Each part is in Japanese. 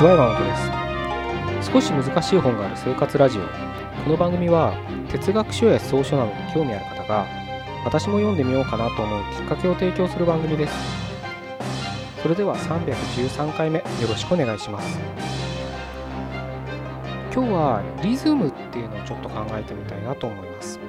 ちは山本です。少し難しい本がある生活ラジオ。この番組は哲学書や草書などに興味ある方が私も読んでみようかなと思うきっかけを提供する番組です。それでは313回目よろしくお願いします。今日はリズムっていうのをちょっと考えてみたいなと思います。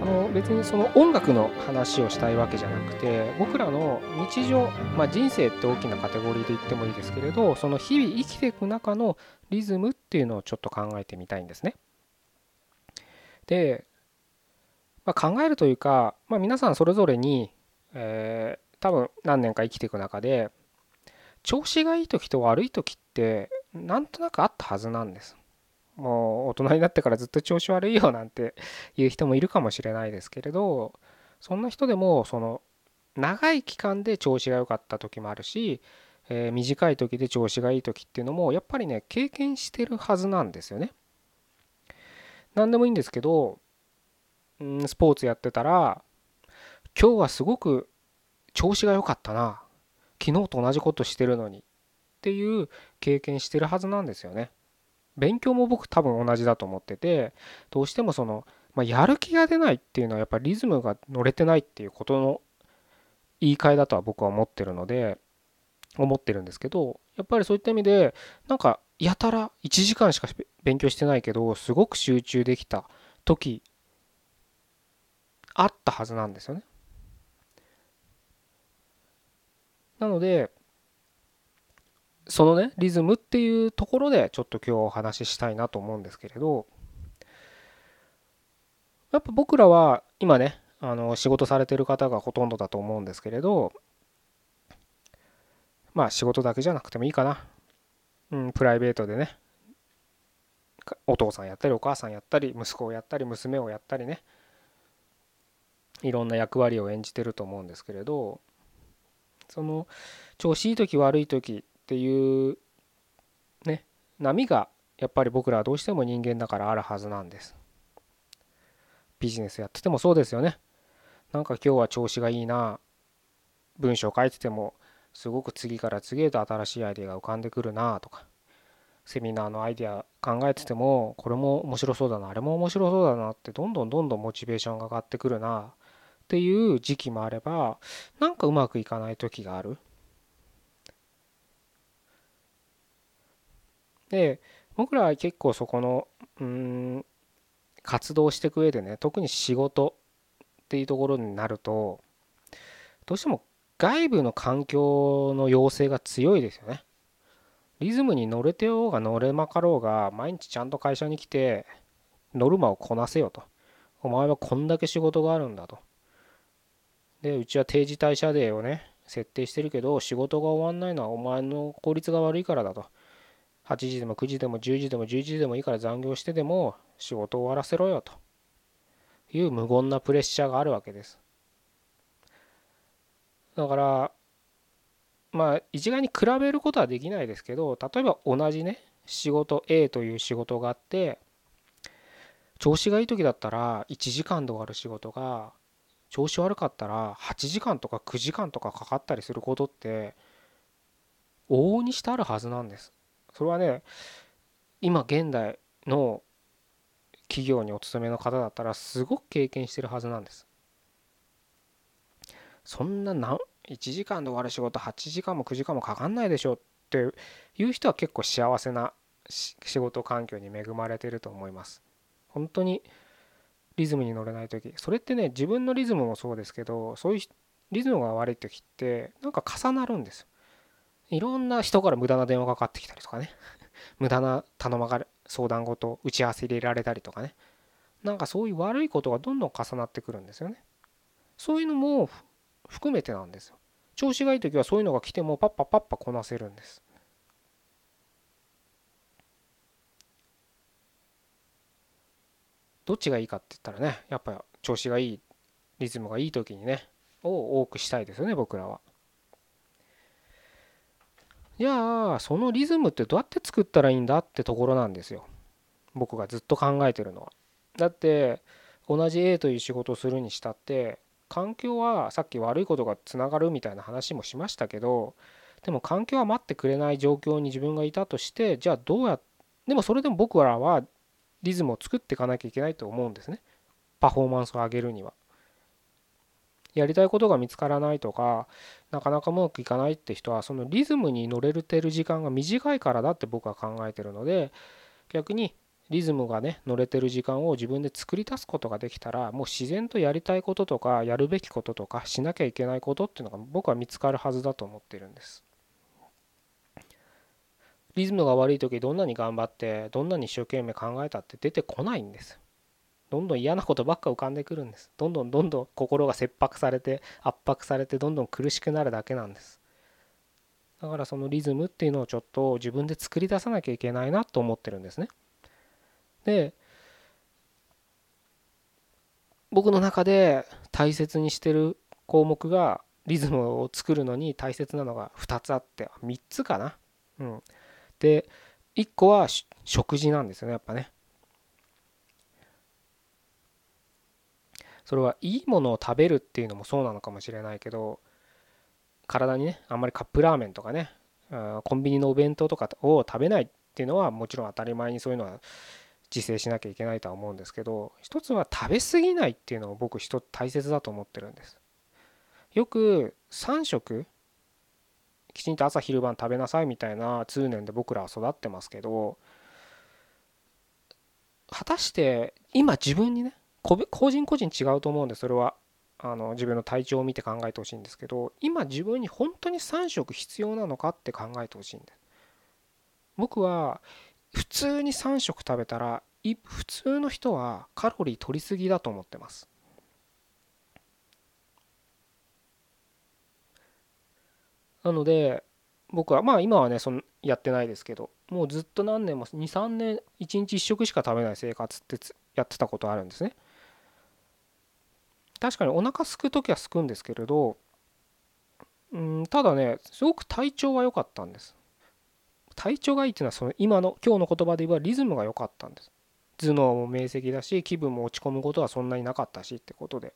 あの別にその音楽の話をしたいわけじゃなくて僕らの日常、まあ、人生って大きなカテゴリーで言ってもいいですけれどその日々生きていく中のリズムっていうのをちょっと考えてみたいんですね。で、まあ、考えるというか、まあ、皆さんそれぞれに、えー、多分何年か生きていく中で調子がいい時と悪い時ってなんとなくあったはずなんです。もう大人になってからずっと調子悪いよなんていう人もいるかもしれないですけれどそんな人でもその長い期間で調子が良かった時もあるし、えー、短い時で調子がいい時っていうのもやっぱりね経験してるはずなんですよね。何でもいいんですけど、うん、スポーツやってたら今日はすごく調子が良かったな昨日と同じことしてるのにっていう経験してるはずなんですよね。勉強も僕多分同じだと思っててどうしてもその、まあ、やる気が出ないっていうのはやっぱりリズムが乗れてないっていうことの言い換えだとは僕は思ってるので思ってるんですけどやっぱりそういった意味でなんかやたら1時間しか勉強してないけどすごく集中できた時あったはずなんですよね。なのでそのねリズムっていうところでちょっと今日お話ししたいなと思うんですけれどやっぱ僕らは今ねあの仕事されてる方がほとんどだと思うんですけれどまあ仕事だけじゃなくてもいいかな、うん、プライベートでねお父さんやったりお母さんやったり息子をやったり娘をやったりねいろんな役割を演じてると思うんですけれどその調子いい時悪い時っていうね波がやっぱり僕らはどうしても人間だからあるはずなんです。ビジネスやっててもそうですよね。なんか今日は調子がいいな文章書いててもすごく次から次へと新しいアイデアが浮かんでくるなとかセミナーのアイデア考えててもこれも面白そうだなあれも面白そうだなってどんどんどんどんモチベーションが上がってくるなっていう時期もあればなんかうまくいかない時がある。で僕らは結構そこのうん活動していく上でね特に仕事っていうところになるとどうしても外部の環境の要請が強いですよね。リズムに乗れてようが乗れまかろうが毎日ちゃんと会社に来てノルマをこなせよと。お前はこんだけ仕事があるんだと。でうちは定時退社デーをね設定してるけど仕事が終わんないのはお前の効率が悪いからだと。8時でも9時でも10時でも11時でもいいから残業してでも仕事を終わらせろよという無言なプレッシャーがあるわけです。だからまあ一概に比べることはできないですけど例えば同じね仕事 A という仕事があって調子がいい時だったら1時間で終わる仕事が調子悪かったら8時間とか9時間とかかかったりすることって往々にしてあるはずなんです。それはね今現代の企業にお勤めの方だったらすごく経験してるはずなんです。そんな1時間で終わる仕事8時間も9時間もかかんないでしょっていう人は結構幸せな仕事環境に恵まれてると思います。本当にリズムに乗れない時それってね自分のリズムもそうですけどそういうリズムが悪い時ってなんか重なるんですよ。いろんな人から無駄な電話かかってきたりとかね。無駄な頼まが相談事打ち合わせ入れられたりとかね。なんかそういう悪いことがどんどん重なってくるんですよね。そういうのも含めてなんですよ。調子がいい時はそういうのが来てもパッパパッパこなせるんです。どっちがいいかって言ったらねやっぱ調子がいいリズムがいい時にねを多くしたいですよね僕らは。じゃあそのリズムってどうやって作ったらいいんだってところなんですよ。僕がずっと考えてるのは。だって同じ A という仕事をするにしたって環境はさっき悪いことがつながるみたいな話もしましたけどでも環境は待ってくれない状況に自分がいたとしてじゃあどうやでもそれでも僕らはリズムを作っていかなきゃいけないと思うんですね。パフォーマンスを上げるには。やりたいことが見つからないとかなかなかうまくいかないって人はそのリズムに乗れてる時間が短いからだって僕は考えてるので逆にリズムがね乗れてる時間を自分で作り出すことができたらもう自然とやりたいこととかやるべきこととかしなきゃいけないことっていうのが僕は見つかるはずだと思ってるんです。リズムが悪い時どんなに頑張ってどんなに一生懸命考えたって出てこないんです。どんどん嫌なことばっか浮かんでくるんです。どんどんどんどん心が切迫されて圧迫されてどんどん苦しくなるだけなんです。だからそのリズムっていうのをちょっと自分で作り出さなきゃいけないなと思ってるんですね。で僕の中で大切にしてる項目がリズムを作るのに大切なのが2つあって3つかな。うん、で1個は食事なんですよねやっぱね。それはいいものを食べるっていうのもそうなのかもしれないけど体にねあんまりカップラーメンとかねコンビニのお弁当とかを食べないっていうのはもちろん当たり前にそういうのは自制しなきゃいけないとは思うんですけど一つは食べ過ぎないっていうのを僕一つ大切だと思ってるんです。よく3食きちんと朝昼晩食べなさいみたいな通念で僕らは育ってますけど果たして今自分にね個人個人違うと思うんでそれは。あの自分の体調を見て考えてほしいんですけど今自分に本当に3食必要なのかって考えてほしいんで。す僕は普通に3食食べたら普通の人はカロリー取りすぎだと思ってます。なので僕はまあ今はねそのやってないですけどもうずっと何年も23年1日1食しか食べない生活ってやってたことあるんですね。確かにお腹すく時はすくんですけれどうんただねすごく体調は良かったんです。体調がいいっていうのはその今の今日の言葉で言えばリズムが良かったんです。頭脳も明晰だし気分も落ち込むことはそんなになかったしってことで。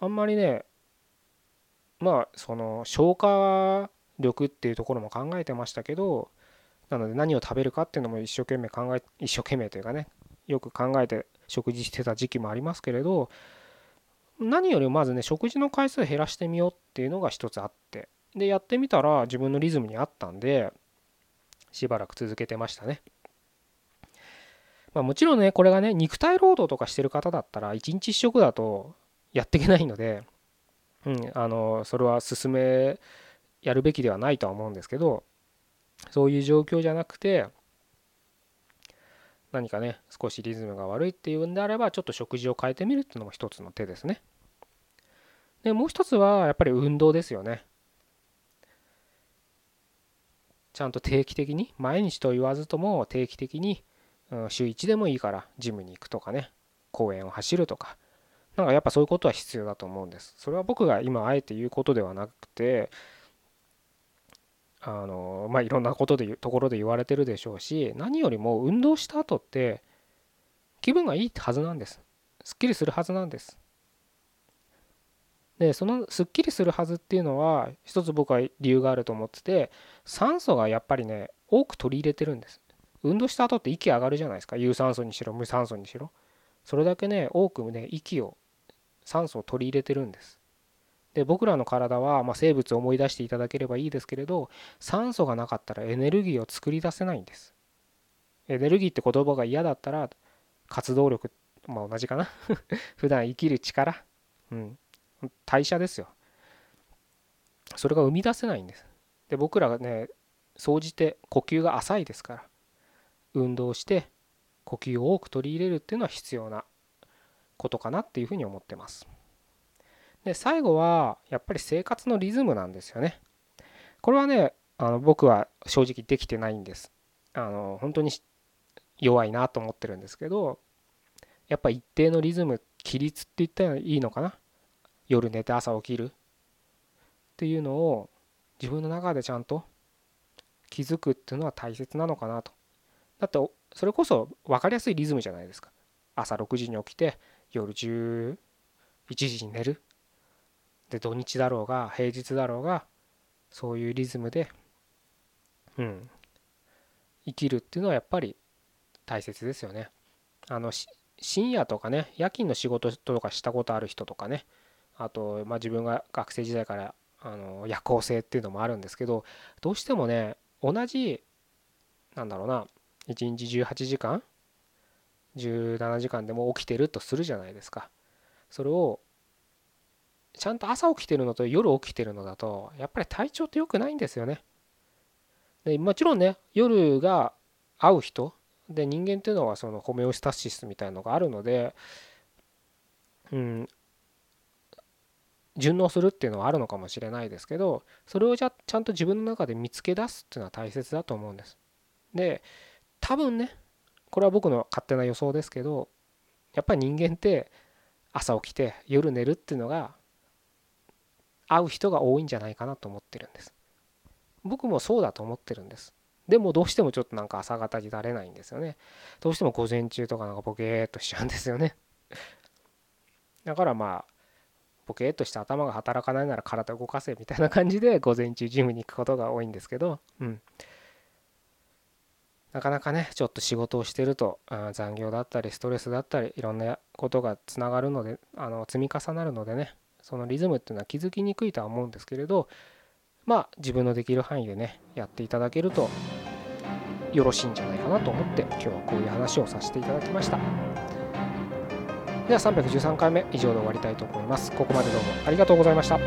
あんまりねまあその消化力っていうところも考えてましたけどなので何を食べるかっていうのも一生懸命考え一生懸命というかねよく考えて食事してた時期もありますけれど何よりまずね食事の回数減らしてみようっていうのが一つあってでやってみたら自分のリズムに合ったんでしばらく続けてましたね。まあ、もちろんねこれがね肉体労働とかしてる方だったら1日1食だとやっていけないので、うん、あのそれは進めやるべきではないとは思うんですけどそういう状況じゃなくて何かね少しリズムが悪いっていうんであればちょっと食事を変えてみるっていうのも一つの手ですね。でもう一つはやっぱり運動ですよね。ちゃんと定期的に毎日と言わずとも定期的に週1でもいいからジムに行くとかね。公園を走るとか。なんかやっぱそういうことは必要だと思うんです。それは僕が今あえて言うことではなくてあのまあいろんなことでところで言われてるでしょうし何よりも運動した後って気分がいいはずなんです。すっきりするはずなんです。でそのすっきりするはずっていうのは一つ僕は理由があると思ってて酸素がやっぱりね多く取り入れてるんです。運動した後って息上がるじゃないですか。有酸素にしろ無酸素にしろ。それだけね多くね息を酸素を取り入れてるんです。で僕らの体は、まあ、生物を思い出していただければいいですけれど酸素がなかったらエネルギーを作り出せないんです。エネルギーって言葉が嫌だったら活動力まあ同じかな。普段生きる力。うん。代謝ですよ。それが生み出せないんです。で僕らがね総じて呼吸が浅いですから。運動して呼吸を多く取り入れるっていうのは必要なことかなっていうふうに思ってます。で最後はやっぱり生活のリズムなんですよね。これはねあの僕は正直できてないんです。あの本当に弱いなと思ってるんですけどやっぱ一定のリズム規律って言ったらいいのかな。夜寝て朝起きるっていうのを自分の中でちゃんと気づくっていうのは大切なのかなと。だってそれこそ分かりやすいリズムじゃないですか。朝6時に起きて夜11時に寝る。で土日だろうが平日だろうがそういうリズムで、うん、生きるっていうのはやっぱり大切ですよね。あの深夜とかね夜勤の仕事とかしたことある人とかねあと、まあ、自分が学生時代からあの夜行性っていうのもあるんですけどどうしてもね同じなんだろうな1日18時間17時間でも起きてるとするじゃないですか。それをちゃんと朝起きてるのと夜起きてるのだとやっぱり体調って良くないんですよね。でもちろんね夜が合う人で人間っていうのはそのホメオスタシスみたいなのがあるのでうん順応するっていうのはあるのかもしれないですけどそれをじゃちゃんと自分の中で見つけ出すっていうのは大切だと思うんです。で多分ねこれは僕の勝手な予想ですけどやっぱり人間って朝起きて夜寝るっていうのが合う人が多いんじゃないかなと思ってるんです。僕もそうだと思ってるんです。でもどうしてもちょっとなんか朝方になれないんですよね。どうしても午前中とかなんかボケーっとしちゃうんですよね。だからまあボケーっとして頭が働かないなら体動かせみたいな感じで午前中ジムに行くことが多いんですけどうん。なかなかねちょっと仕事をしてると残業だったりストレスだったりいろんなことがつながるのであの積み重なるのでねそのリズムっていうのは気づきにくいとは思うんですけれどまあ自分のできる範囲でねやっていただけるとよろしいんじゃないかなと思って今日はこういう話をさせていただきました。では313回目以上で終わりたいと思います。ここまでどうもありがとうございました。